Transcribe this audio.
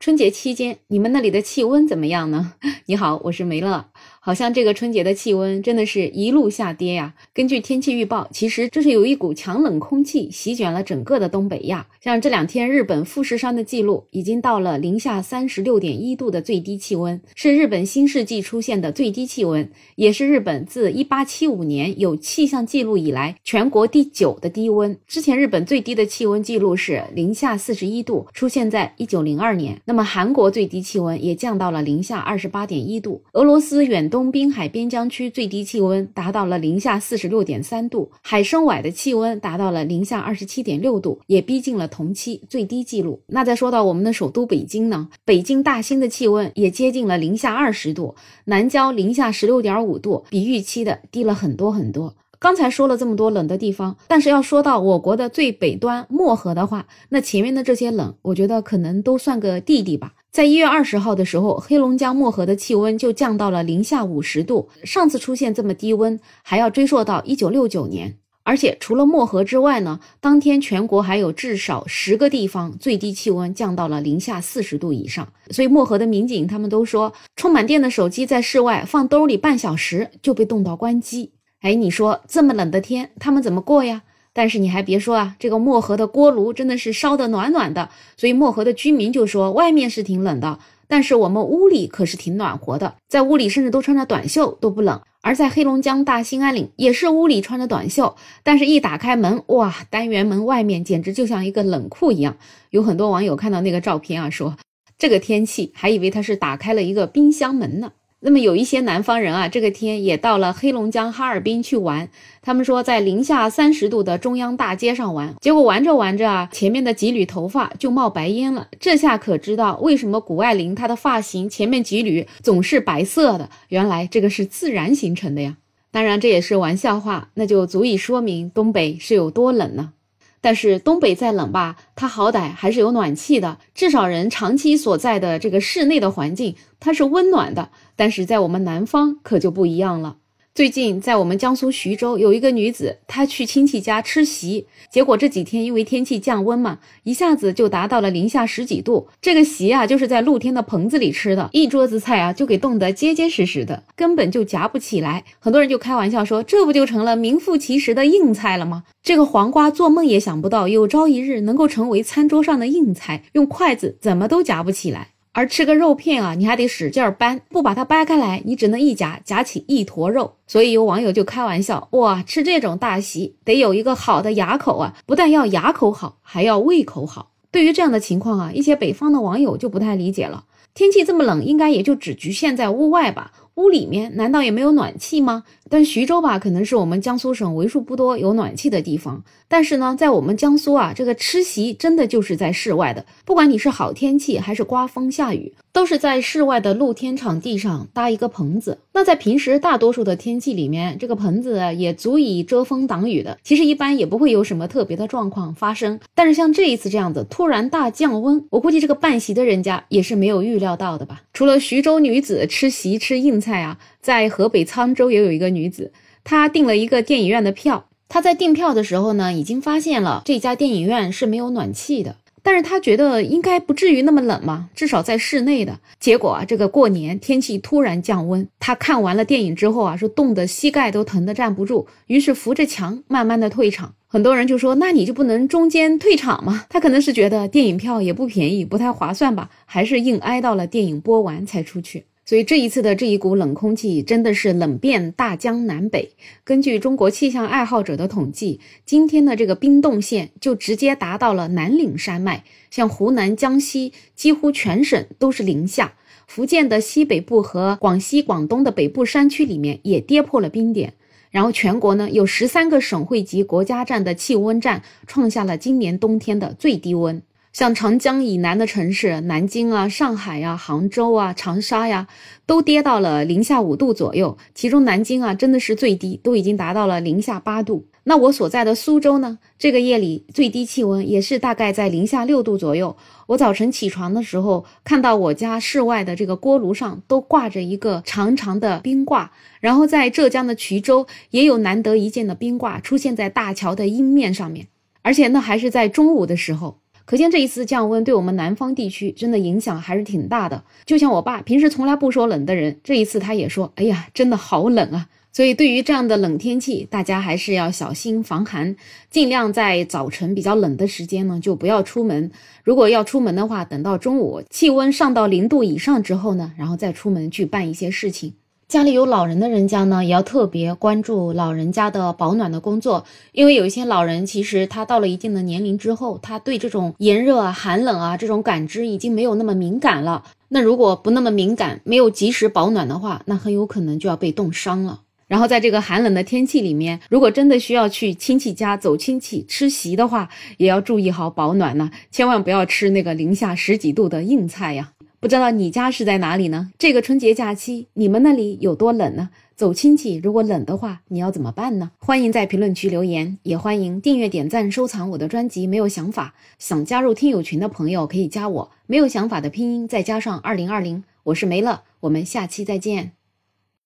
春节期间，你们那里的气温怎么样呢？你好，我是梅乐。好像这个春节的气温真的是一路下跌呀。根据天气预报，其实这是有一股强冷空气席卷了整个的东北亚。像这两天日本富士山的记录已经到了零下三十六点一度的最低气温，是日本新世纪出现的最低气温，也是日本自一八七五年有气象记录以来全国第九的低温。之前日本最低的气温记录是零下四十一度，出现在一九零二年。那么韩国最低气温也降到了零下二十八点一度，俄罗斯远。东滨海边疆区最低气温达到了零下四十六点三度，海参崴的气温达到了零下二十七点六度，也逼近了同期最低记录。那再说到我们的首都北京呢，北京大兴的气温也接近了零下二十度，南郊零下十六点五度，比预期的低了很多很多。刚才说了这么多冷的地方，但是要说到我国的最北端漠河的话，那前面的这些冷，我觉得可能都算个弟弟吧。在一月二十号的时候，黑龙江漠河的气温就降到了零下五十度。上次出现这么低温，还要追溯到一九六九年。而且除了漠河之外呢，当天全国还有至少十个地方最低气温降到了零下四十度以上。所以漠河的民警他们都说，充满电的手机在室外放兜里半小时就被冻到关机。哎，你说这么冷的天，他们怎么过呀？但是你还别说啊，这个漠河的锅炉真的是烧得暖暖的，所以漠河的居民就说外面是挺冷的，但是我们屋里可是挺暖和的，在屋里甚至都穿着短袖都不冷。而在黑龙江大兴安岭也是屋里穿着短袖，但是一打开门，哇，单元门外面简直就像一个冷库一样。有很多网友看到那个照片啊，说这个天气还以为他是打开了一个冰箱门呢。那么有一些南方人啊，这个天也到了黑龙江哈尔滨去玩。他们说在零下三十度的中央大街上玩，结果玩着玩着啊，前面的几缕头发就冒白烟了。这下可知道为什么谷爱凌她的发型前面几缕总是白色的，原来这个是自然形成的呀。当然这也是玩笑话，那就足以说明东北是有多冷呢。但是东北再冷吧，它好歹还是有暖气的，至少人长期所在的这个室内的环境它是温暖的。但是在我们南方可就不一样了。最近在我们江苏徐州有一个女子，她去亲戚家吃席，结果这几天因为天气降温嘛，一下子就达到了零下十几度。这个席啊，就是在露天的棚子里吃的，一桌子菜啊，就给冻得结结实实的，根本就夹不起来。很多人就开玩笑说，这不就成了名副其实的硬菜了吗？这个黄瓜做梦也想不到，有朝一日能够成为餐桌上的硬菜，用筷子怎么都夹不起来。而吃个肉片啊，你还得使劲儿掰，不把它掰开来，你只能一夹夹起一坨肉。所以有网友就开玩笑，哇，吃这种大席得有一个好的牙口啊，不但要牙口好，还要胃口好。对于这样的情况啊，一些北方的网友就不太理解了。天气这么冷，应该也就只局限在屋外吧？屋里面难道也没有暖气吗？但徐州吧，可能是我们江苏省为数不多有暖气的地方。但是呢，在我们江苏啊，这个吃席真的就是在室外的。不管你是好天气还是刮风下雨，都是在室外的露天场地上搭一个棚子。那在平时大多数的天气里面，这个棚子也足以遮风挡雨的。其实一般也不会有什么特别的状况发生。但是像这一次这样子突然大降温，我估计这个办席的人家也是没有预料到的吧。除了徐州女子吃席吃硬菜啊，在河北沧州也有一个女。女子，她订了一个电影院的票。她在订票的时候呢，已经发现了这家电影院是没有暖气的。但是她觉得应该不至于那么冷嘛，至少在室内的。结果啊，这个过年天气突然降温，她看完了电影之后啊，说冻得膝盖都疼得站不住，于是扶着墙慢慢的退场。很多人就说，那你就不能中间退场吗？她可能是觉得电影票也不便宜，不太划算吧，还是硬挨到了电影播完才出去。所以这一次的这一股冷空气真的是冷遍大江南北。根据中国气象爱好者的统计，今天的这个冰冻线就直接达到了南岭山脉，像湖南、江西几乎全省都是零下，福建的西北部和广西、广东的北部山区里面也跌破了冰点。然后全国呢有十三个省会级国家站的气温站创下了今年冬天的最低温。像长江以南的城市，南京啊、上海呀、杭州啊、长沙呀，都跌到了零下五度左右。其中南京啊，真的是最低，都已经达到了零下八度。那我所在的苏州呢，这个夜里最低气温也是大概在零下六度左右。我早晨起床的时候，看到我家室外的这个锅炉上都挂着一个长长的冰挂，然后在浙江的衢州也有难得一见的冰挂出现在大桥的阴面上面，而且那还是在中午的时候。可见这一次降温对我们南方地区真的影响还是挺大的。就像我爸平时从来不说冷的人，这一次他也说：“哎呀，真的好冷啊！”所以对于这样的冷天气，大家还是要小心防寒，尽量在早晨比较冷的时间呢就不要出门。如果要出门的话，等到中午气温上到零度以上之后呢，然后再出门去办一些事情。家里有老人的人家呢，也要特别关注老人家的保暖的工作，因为有一些老人其实他到了一定的年龄之后，他对这种炎热啊、寒冷啊这种感知已经没有那么敏感了。那如果不那么敏感，没有及时保暖的话，那很有可能就要被冻伤了。然后在这个寒冷的天气里面，如果真的需要去亲戚家走亲戚吃席的话，也要注意好保暖呢，千万不要吃那个零下十几度的硬菜呀。不知道你家是在哪里呢？这个春节假期你们那里有多冷呢？走亲戚如果冷的话，你要怎么办呢？欢迎在评论区留言，也欢迎订阅、点赞、收藏我的专辑。没有想法想加入听友群的朋友可以加我，没有想法的拼音再加上二零二零，我是梅乐，我们下期再见。